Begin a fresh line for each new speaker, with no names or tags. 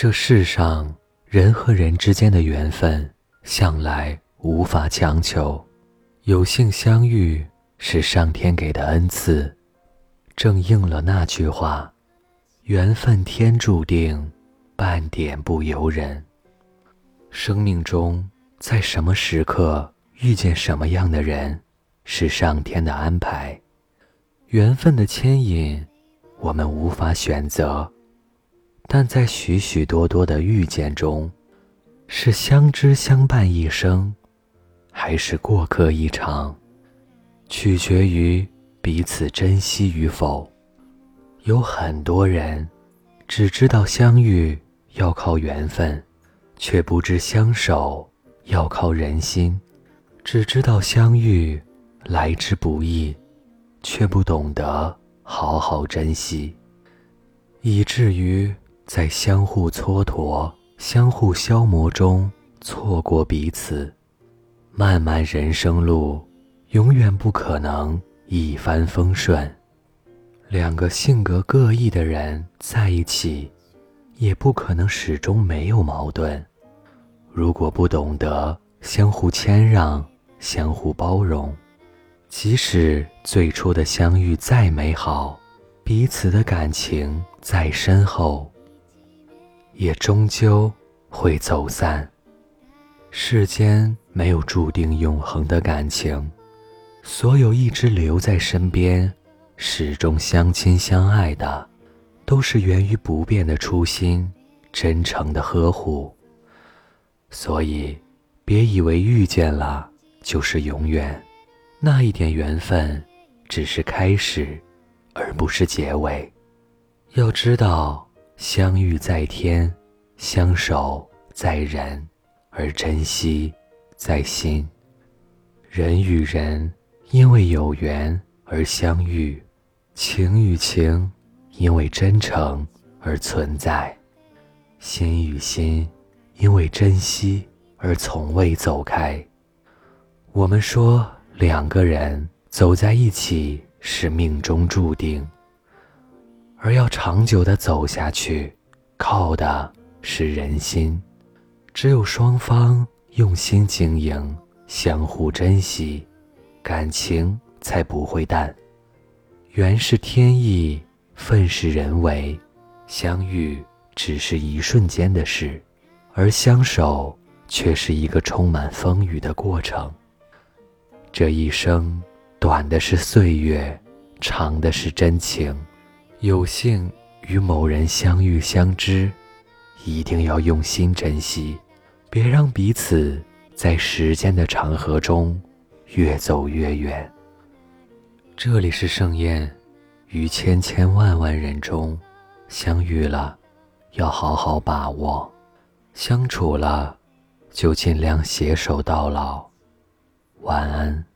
这世上人和人之间的缘分，向来无法强求。有幸相遇是上天给的恩赐，正应了那句话：“缘分天注定，半点不由人。”生命中在什么时刻遇见什么样的人，是上天的安排。缘分的牵引，我们无法选择，但在许许多多的遇见中，是相知相伴一生。还是过客一场，取决于彼此珍惜与否。有很多人只知道相遇要靠缘分，却不知相守要靠人心；只知道相遇来之不易，却不懂得好好珍惜，以至于在相互蹉跎、相互消磨中错过彼此。漫漫人生路，永远不可能一帆风顺。两个性格各异的人在一起，也不可能始终没有矛盾。如果不懂得相互谦让、相互包容，即使最初的相遇再美好，彼此的感情再深厚，也终究会走散。世间没有注定永恒的感情，所有一直留在身边、始终相亲相爱的，都是源于不变的初心、真诚的呵护。所以，别以为遇见了就是永远，那一点缘分只是开始，而不是结尾。要知道，相遇在天，相守在人。而珍惜在心，人与人因为有缘而相遇，情与情因为真诚而存在，心与心因为珍惜而从未走开。我们说两个人走在一起是命中注定，而要长久的走下去，靠的是人心。只有双方用心经营，相互珍惜，感情才不会淡。缘是天意，分是人为，相遇只是一瞬间的事，而相守却是一个充满风雨的过程。这一生，短的是岁月，长的是真情。有幸与某人相遇相知，一定要用心珍惜。别让彼此在时间的长河中越走越远。这里是盛宴，于千千万万人中相遇了，要好好把握；相处了，就尽量携手到老。晚安。